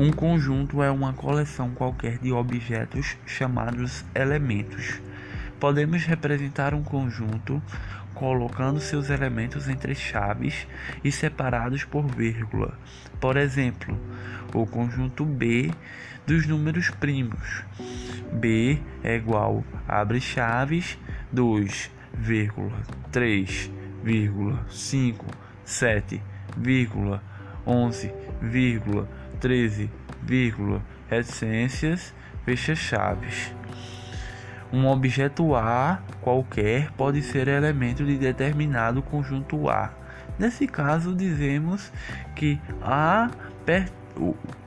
Um conjunto é uma coleção qualquer de objetos chamados elementos. Podemos representar um conjunto colocando seus elementos entre chaves e separados por vírgula. Por exemplo, o conjunto B dos números primos. B é igual abre chaves 2, 3, 5, 7, 11, 13, reticências, fecha chaves. Um objeto A qualquer pode ser elemento de determinado conjunto A. Nesse caso, dizemos que A,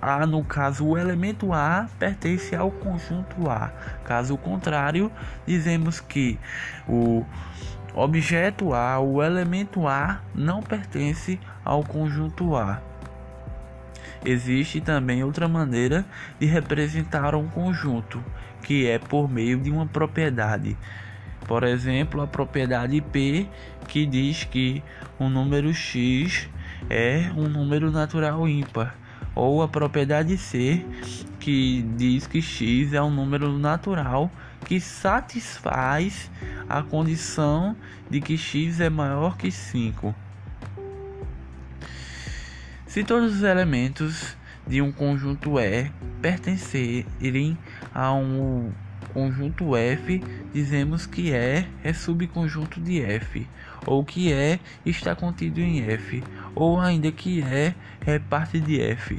A, no caso, o elemento A pertence ao conjunto A. Caso contrário, dizemos que o objeto A, o elemento A, não pertence ao conjunto A. Existe também outra maneira de representar um conjunto, que é por meio de uma propriedade. Por exemplo, a propriedade P, que diz que um número x é um número natural ímpar, ou a propriedade C, que diz que x é um número natural que satisfaz a condição de que x é maior que 5. Se todos os elementos de um conjunto E pertencerem a um conjunto F, dizemos que E é subconjunto de F, ou que E está contido em F, ou ainda que E é parte de F.